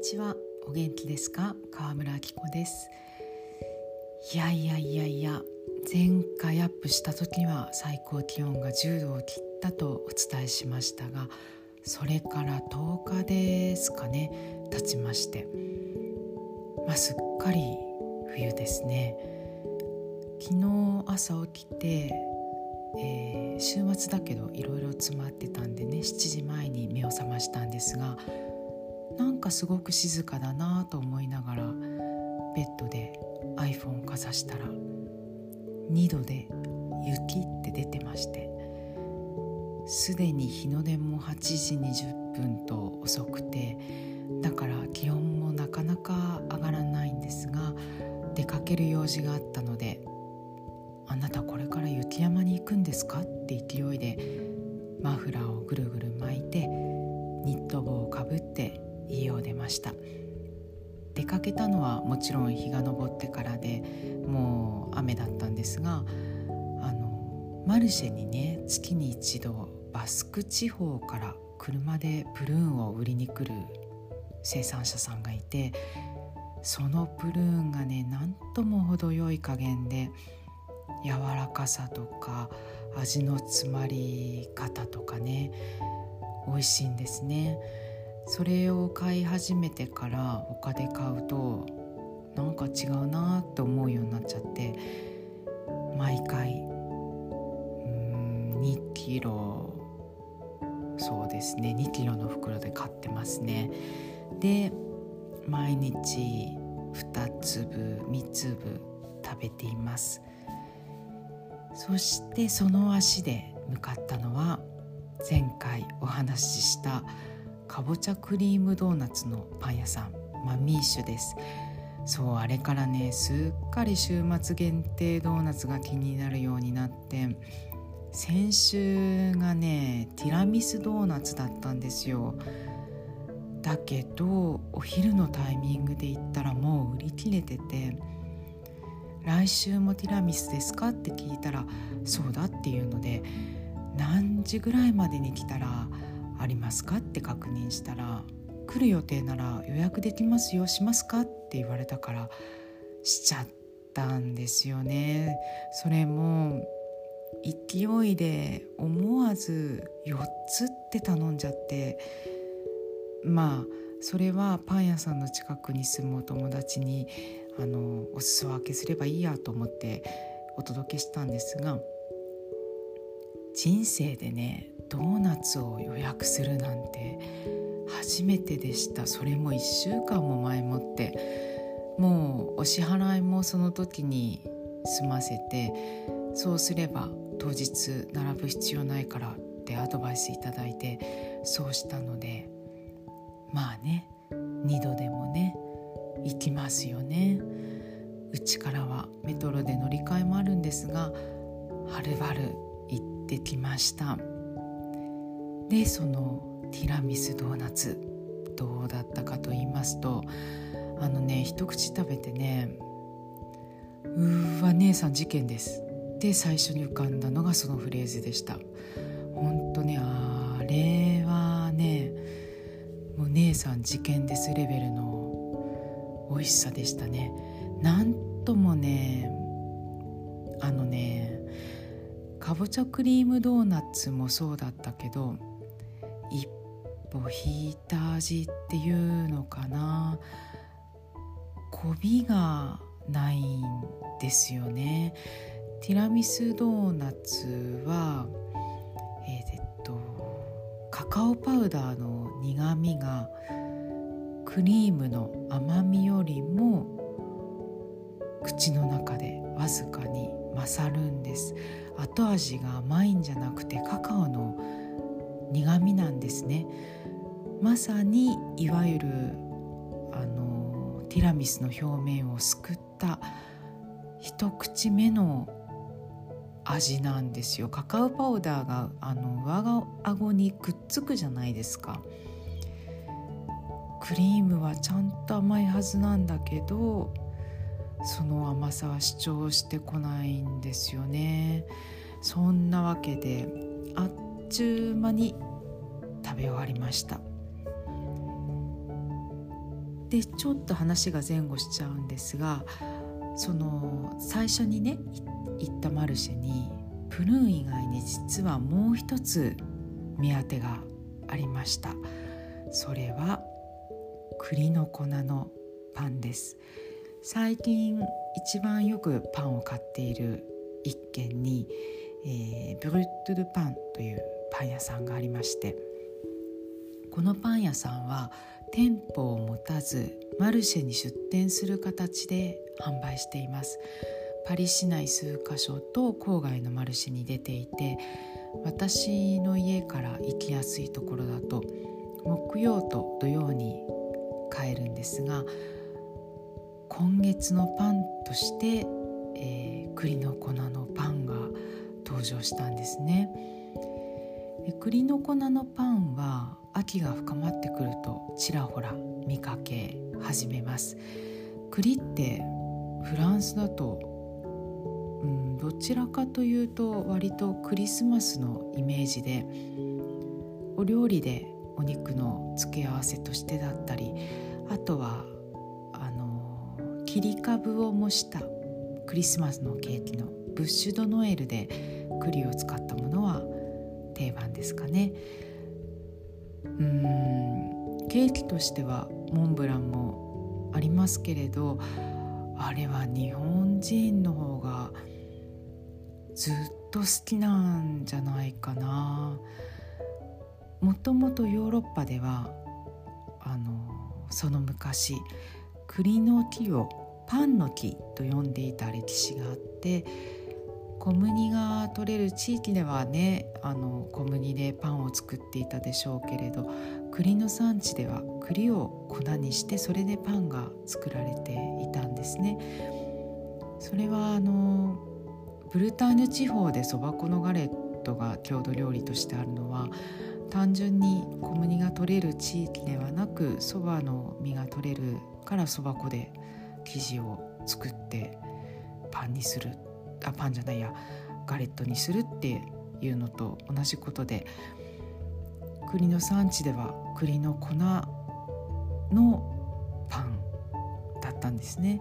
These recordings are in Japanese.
ちは。お元気ですか？川村明子です。いやいやいやいや前回アップした時には最高気温が10度を切ったとお伝えしましたがそれから10日ですかね経ちまして。まあ、すっかり冬ですね。昨日朝起きて、えー、週末だけどいろいろ詰まってたんでね7時前に目を覚ましたんですがなんかすごく静かだなと思いながらベッドで iPhone かざしたら2度で雪って出てましてすでに日の出も8時20分と遅くてだから気温もなかなか上がらないんですが出かける用事があったので「あなたこれから雪山に行くんですか?」って勢いでマフラーをぐるぐる巻いてニット帽をかぶって家を出ました出かけたのはもちろん日が昇ってからでもう雨だったんですがあのマルシェにね月に一度バスク地方から車でプルーンを売りに来る生産者さんがいてそのプルーンがねなんとも程よい加減で柔らかさとか味の詰まり方とかね美味しいんですね。それを買い始めてから他で買うとなんか違うなって思うようになっちゃって毎回。うん2キロ。そうですね。2キロの袋で買ってますね。で毎日2粒3粒食べています。そしてその足で向かったのは前回お話ししたかぼちゃクリームドーナツのパン屋さんマミーシュです。そうあれからねすっかり週末限定ドーナツが気になるようになって先週がねティラミスドーナツだったんですよ。だけどお昼のタイミングで行ったらもう売り切れてて来週もティラミスですかって聞いたらそうだっていうので何時ぐらいまでに来たらありますか？って確認したら来る予定なら予約できますよしますか？って言われたからしちゃったんですよね。それも勢いで思わず4つって頼んじゃってまあそれはパン屋さんの近くに住むお友達にあのお裾分けすればいいやと思ってお届けしたんですが人生でねドーナツを予約するなんて初めてでした。それも1週間も前もって。もうお支払いもその時に済ませて。そうすれば当日並ぶ必要ないからってアドバイスいただいて。そうしたので。まあね。2度でもね。行きますよね。うちからはメトロで乗り換えもあるんですがはるばる行ってきました。でそのティラミスドーナツどうだったかと言いますとあのね一口食べてねうーわ姉さん事件です。で最初に浮かんだのがそのフレーズでした。本当ねあれはねもう姉さん事件ですレベルの美味しさでしたね。なんともねあのねかぼちゃクリームドーナツもそうだったけど歩引いた味っていうのかな。こびがないんですよね。ティラミスドーナツはえー、っとカカオパウダーの苦みがクリームの甘みよりも口の中でわずかに勝るんです。後味が甘いんじゃなくてカカオの苦みなんですね。まさにいわゆるあのティラミスの表面をすくった一口目の味なんですよ。カカオパウダーがあの上顎にくっつくじゃないですか。クリームはちゃんと甘いはずなんだけどその甘さは主張してこないんですよね。そんなわけであっちゅう間に食べ終わりました。でちょっと話が前後しちゃうんですがその最初にね行ったマルシェにプルーン以外に実はもう一つ目当てがありました。それは栗の粉のパンです。最近一番よくパンを買っている一軒に、えー、ブルットゥルパンというパン屋さんがありましてこのパン屋さんは店舗を持たずマルシェに出店する形で販売しています。パリ市内数カ所と郊外のマルシェに出ていて私の家から行きやすいところだと木曜と土曜に買えるんですが今月のパンとして、えー、栗の粉のパンが登場したんですね。で栗の粉のパンは秋が深まってくるとちらほら見かけ始めます。栗ってフランスだとうん、どちらかというと割とクリスマスのイメージでお料理でお肉の付け合わせとしてだったりあとはあの切り株を模したクリスマスのケーキのブッシュドノエルで栗を使ったものは定番ですかね。うん。ケーキとしてはモンブランもありますけれどあれは日本人の方がずっと好きなんじゃないかな。もともとヨーロッパではあのその昔栗の木をパンの木と呼んでいた歴史があって小麦が取れる地域ではねあの小麦でパンを作っていたでしょうけれど栗の産地では栗を粉にしてそれでパンが作られていたんですね。それはあのブルターニュ地方でそば粉のガレットが郷土料理としてあるのは単純に小麦が取れる地域ではなくそばの実が取れるからそば粉で生地を作ってパンにするあパンじゃないやガレットにするっていうのと同じことで栗の産地では栗の粉のパンだったんですね。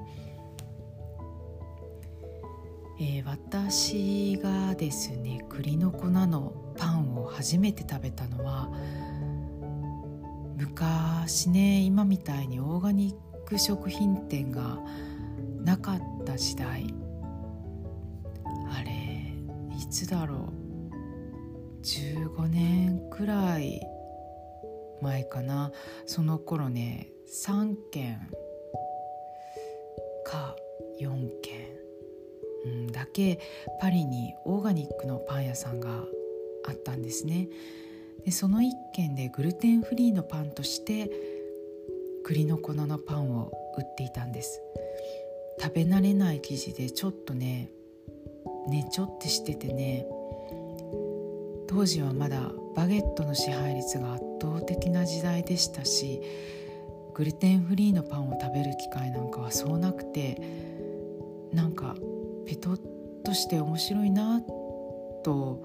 えー、私がですね栗の粉のパンを初めて食べたのは昔ね今みたいにオーガニック食品店がなかった時代つだろう？15年くらい前かな。その頃ね3軒か4軒。だけパリにオーガニックのパン屋さんがあったんですね。でその一軒でグルテンフリーのパンとして栗の粉のパンを売っていたんです。食べ慣れない生地でちょっとねねちょってしててね当時はまだバゲットの支配率が圧倒的な時代でしたしグルテンフリーのパンを食べる機会なんかはそうなくてなんかペトッとして面白いなと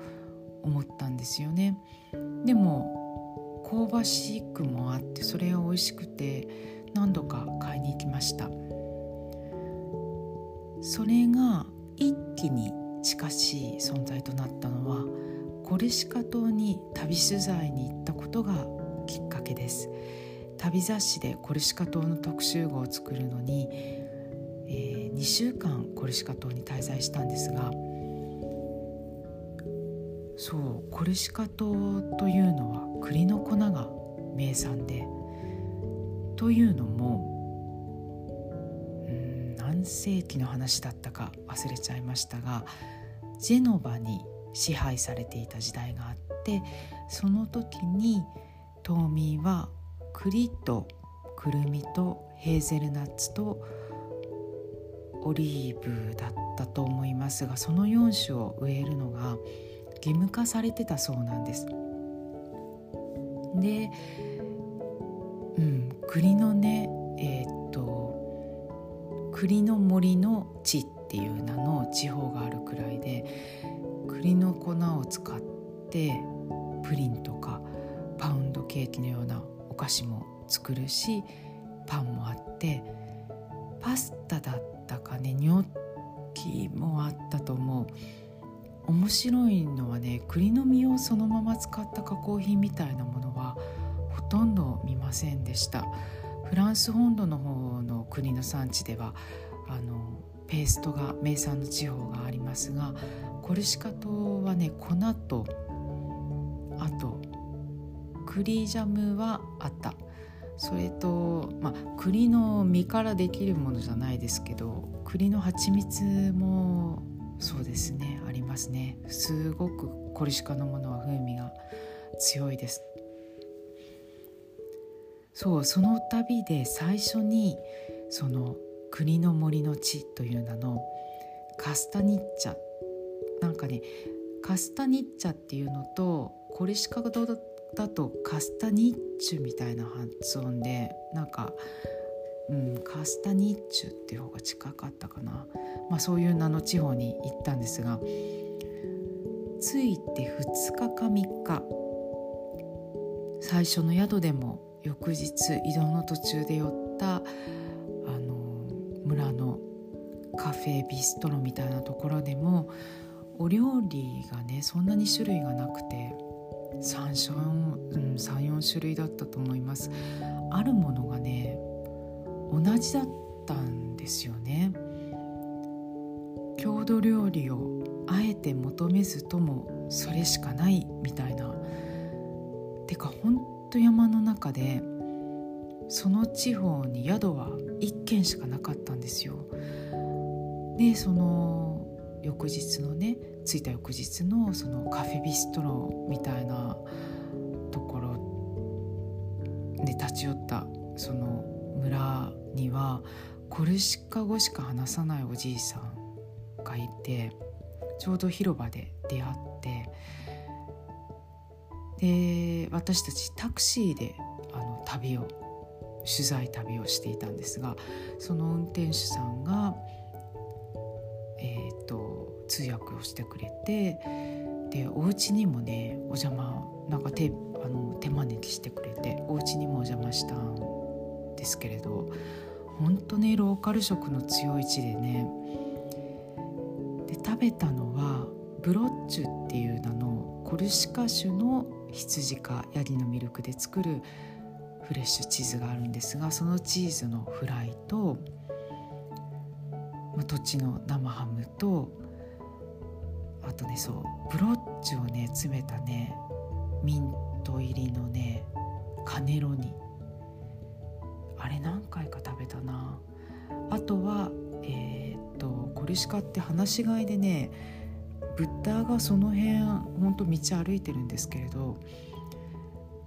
思ったんですよね。でも香ばしくもあってそれが美味しくて何度か買いに行きました。それが一気に近しい存在となったのはコレシカ島に旅取材に行ったことがきっかけです。旅雑誌でコルシカ島の特集号を作るのにえー、2週間コルシカ島に滞在したんですがそうコルシカ島というのは栗の粉が名産でというのも何世紀の話だったか忘れちゃいましたがジェノバに支配されていた時代があってその時に島民は栗とくるみとヘーゼルナッツとオリーブだったと思いますがその4種を植えるのが義務化されてたそうなんです。で、うん、栗のねえー、栗の森の地っていう名の地方があるくらいで栗の粉を使ってプリンとかパウンドケーキのようなお菓子も作るしパンもあってパスタだったかねニョッキもあったと思う。面白いのはね栗の実をそのまま使った加工品みたいなものはほとんど見ませんでした。フランス本土の方国の産地ではあのペーストが名産の地方がありますがコルシカ島はね粉とあと栗ジャムはあった。それと、まあ、栗の実からできるものじゃないですけど栗の蜂蜜もそうですねありますね。すごくコルシカのものは風味が強いです。そうその旅で最初にその国の森の地という名のカスタニッチャなんかねカスタニッチャっていうのとコルシカ語だとカスタニッチュみたいな発音でなんか、うん、カスタニッチュっていう方が近かったかな、まあ、そういう名の地方に行ったんですが着いて2日か3日最初の宿でも翌日移動の途中で寄った村のカフェビストロみたいなところでもお料理がねそんなに種類がなくて34、うん、34種類だったと思います。あるものがね同じだったんですよね。郷土料理をあえて求めずともそれしかないみたいな。てかほんと山の中でその地方に宿は1軒しかなかったんですよ。でその翌日のね着いた翌日のそのカフェビストロみたいなところで立ち寄ったその村にはコルシカ語しか話さないおじいさんがいてちょうど広場で出会ってで私たちタクシーであの旅を取材旅をしていたんですがその運転手さんがえーと、通訳をしてくれてでお家にもねお邪魔なんか手あの手招きしてくれてお家にもお邪魔したんですけれど本当ねローカル色の強い地でねで食べたのはブロッチュっていう名のコルシカ種の羊かヤギのミルクで作るフレッシュチーズがあるんですがそのチーズのフライとまあ土地の生ハムとあとねそうブロッチをね詰めたねミント入りのねカネロニ。あれ何回か食べたな。あとはえー、っとコルシカって放し飼いでねブッダがその辺ほんと道歩いてるんですけれど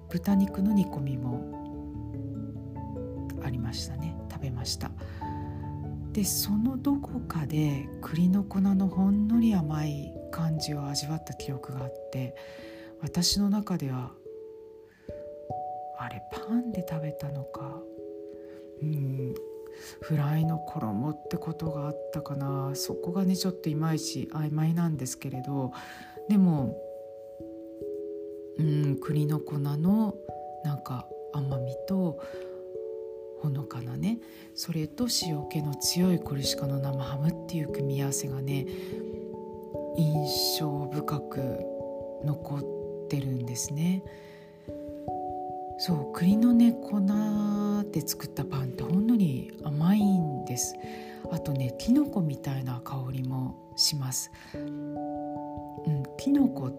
豚肉の煮込みもありましたね。食べました。でそのどこかで栗の粉のほんのり甘い感じを味わった記憶があって私の中ではあれパンで食べたのかうんフライの衣ってことがあったかな。そこがねちょっといまいち曖昧なんですけれどでもうん栗の粉のなんか甘みとほのかなね。それと塩気の強いコルシカの生ハムっていう組み合わせがね印象深く残ってるんですね。そう栗のね粉で作ったパンってほんのり甘いんです。あとねきのこみたいな香りもします。うんきのこ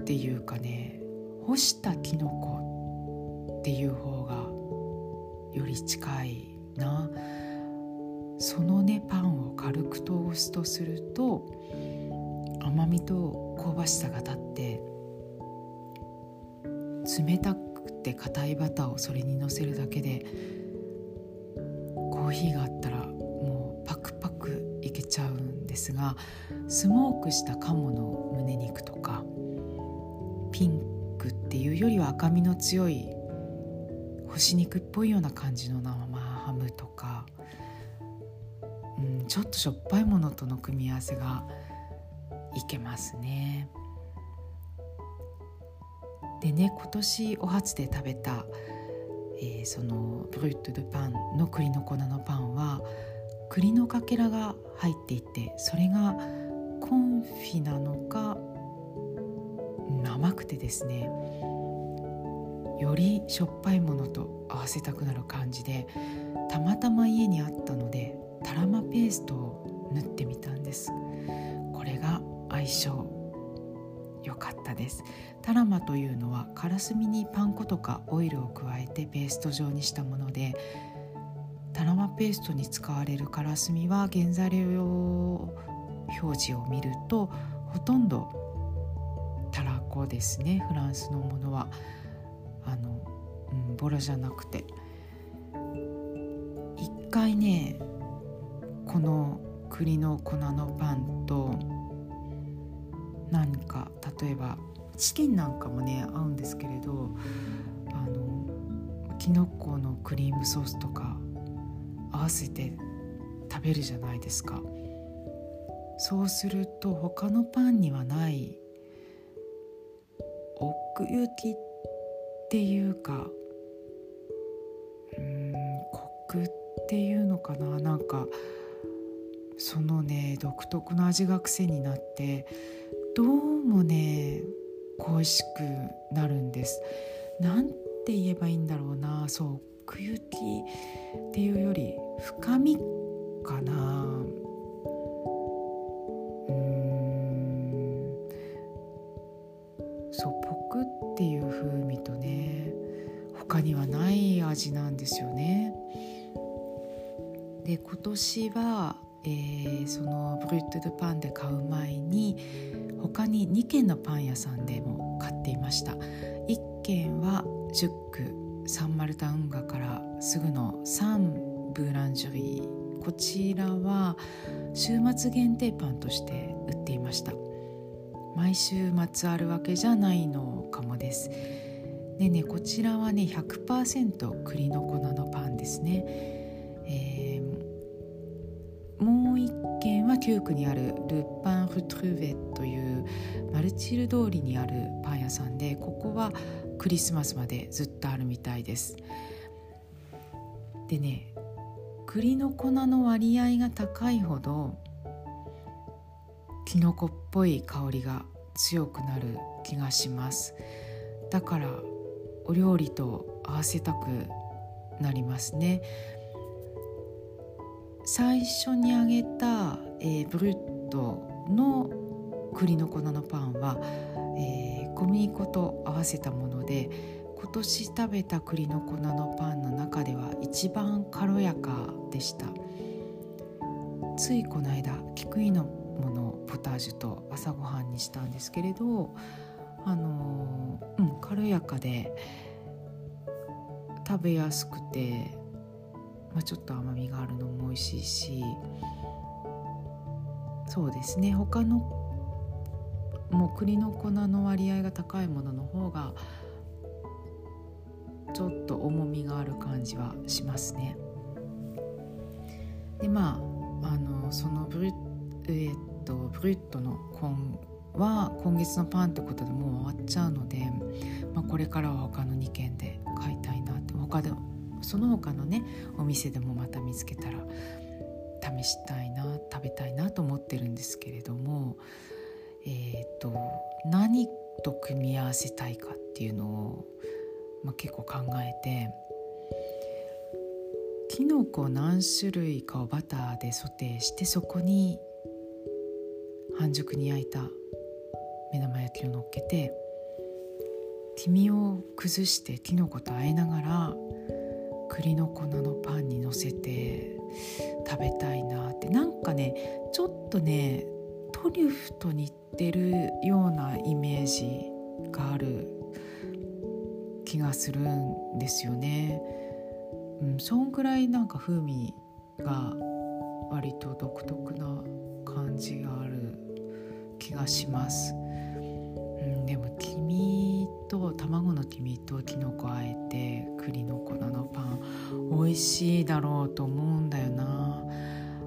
っていうかね干したきのこっていう方がより近いな。そのねパンを軽くトーストすると甘みと香ばしさが立って冷たくて硬いバターをそれにのせるだけでコーヒーがあったらもうパクパクいけちゃうんですがスモークした鴨の胸肉とかピンクっていうよりは赤みの強い干し肉っぽいような感じの生ハムとか、うん、ちょっとしょっぱいものとの組み合わせがいけますね。でね今年お初で食べた、えー、そのブルット・ド・パンの栗の粉のパンは栗のかけらが入っていてそれがコンフィなのか甘くてですねよりしょっぱいものと合わせたくなる感じでたまたま家にあったのでタラマペーストを塗ってみたんです。これが相性良かったです。タラマというのはからすみにパン粉とかオイルを加えてペースト状にしたものでタラマペーストに使われるからすみは原材料表示を見るとほとんどたらこですねフランスのものは。あの、うん、ボロじゃなくて。一回ねこの栗の粉のパンと何か例えばチキンなんかもね合うんですけれどあのきのこのクリームソースとか合わせて食べるじゃないですか。そうすると他のパンにはない奥行きっていうかうんコクっていうのかな。なんかそのね独特の味が癖になってどうもね恋しくなるんです。なんて言えばいいんだろうな。そう奥行きっていうより深みかな。うん。そうポクっていう風味とね他にはない味なんですよね。で今年はえー、そのブルット・ド・パンで買う前に他に2軒のパン屋さんでも買っていました。1軒はジュックサンマルタ運河からすぐのサン・ブーランジュリー。こちらは週末限定パンとして売っていました。毎週末あるわけじゃないのかもです。でねこちらはね100%栗の粉のパンですね、えーもう一軒は旧区にあるル・パン・フトゥーベというマルチル通りにあるパン屋さんでここはクリスマスまでずっとあるみたいです。でね栗の粉の割合が高いほどきのこっぽい香りが強くなる気がします。だからお料理と合わせたくなりますね。最初に揚げた、えー、ブルットの栗の粉のパンは、えー、小麦粉と合わせたもので今年食べた栗の粉のパンの中では一番軽やかでした。ついこの間菊井のものポタージュと朝ごはんにしたんですけれどあの、うん軽やかで食べやすくてまあ、ちょっと甘みがあるのも美味しいしそうですね他のもう栗の粉の割合が高いものの方がちょっと重みがある感じはしますね。でまああのそのブル,、えー、とブリットの今は今月のパンってことでもう終わっちゃうので、まあ、これからは他の2軒で買いたいなって。他でその他のねお店でもまた見つけたら試したいな食べたいなと思ってるんですけれどもえっ、ー、と何と組み合わせたいかっていうのを、まあ、結構考えてきのこ何種類かをバターでソテーしてそこに半熟に焼いた目玉焼きをのっけて黄身を崩してきのこと和えながら栗の粉のパンにのせて食べたいなってなんかねちょっとねトリュフと似てるようなイメージがある気がするんですよね。うん、そんぐらいなんか風味が割と独特な感じがある気がします。うん、でも黄身と卵の黄身ときのこあえて栗の粉のパン美味しいだろうと思うんだよな。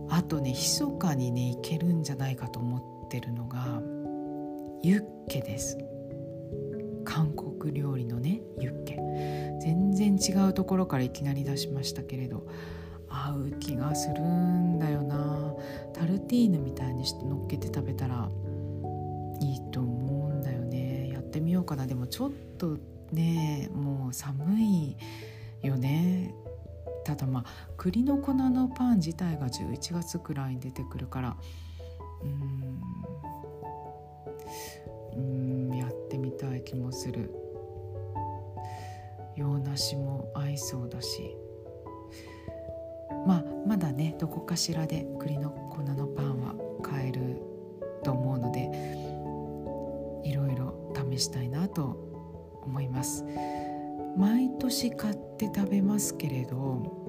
あとね密かにねいけるんじゃないかと思ってるのがユッケです。韓国料理のねユッケ。全然違うところからいきなり出しましたけれど合う気がするんだよな。タルティーヌみたいにして乗っけて食べたらかな。でもちょっとねもう寒いよね。ただまあ栗の粉のパン自体が11月くらいに出てくるからうんうんやってみたい気もする。洋梨も合いそうだし。まあまだねどこかしらで栗の粉のパンは試したいなと思います。毎年買って食べますけれど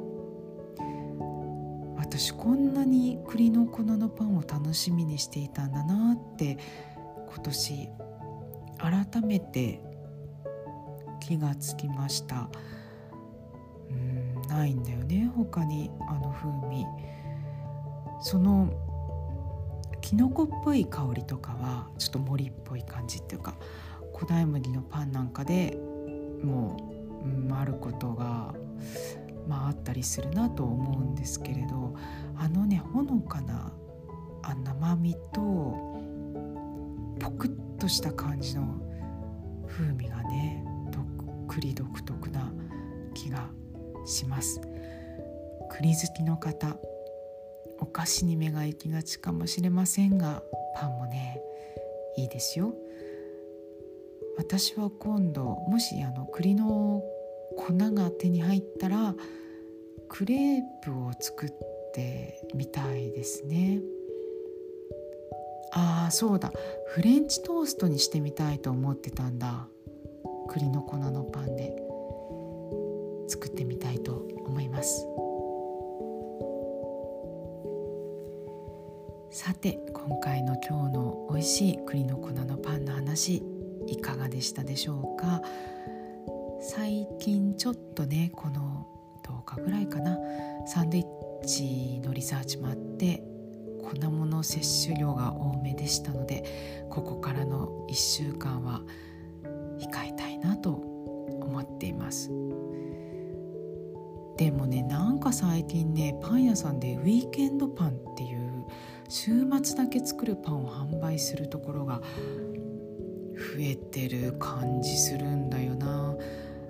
私こんなに栗の粉のパンを楽しみにしていたんだなって今年改めて気がつきました。うんないんだよね他にあの風味。そのきのこっぽい香りとかはちょっと森っぽい感じっていうか古代麦のパンなんかでもう、うん、あることがまああったりするなと思うんですけれどあのねほのかな甘みとポクッとした感じの風味がねどっくり独特な気がします。栗好きの方お菓子に目が行きがちかもしれませんがパンもねいいですよ。私は今度もしあの栗の粉が手に入ったらクレープを作ってみたいですね。ああそうだ。フレンチトーストにしてみたいと思ってたんだ。栗の粉のパンで。作ってみたいと思います。さて今回の今日の美味しい栗の粉のパンの話。いかがでしたでしょうか？最近ちょっとねこの10日ぐらいかな？サンドイッチのリサーチもあって粉物摂取量が多めでしたのでここからの1週間は控えたいなと思っています。でもねなんか最近ねパン屋さんでウィーケンドパンっていう週末だけ作るパンを販売するところがえてる感じするんだよな。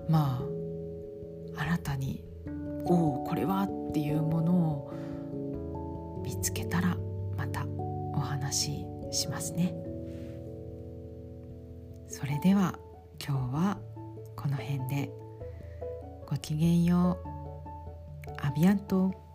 まあ新たにおおこれはっていうものを見つけたらまたお話ししますね。それでは今日はこの辺で。ごきげんよう。アビアント。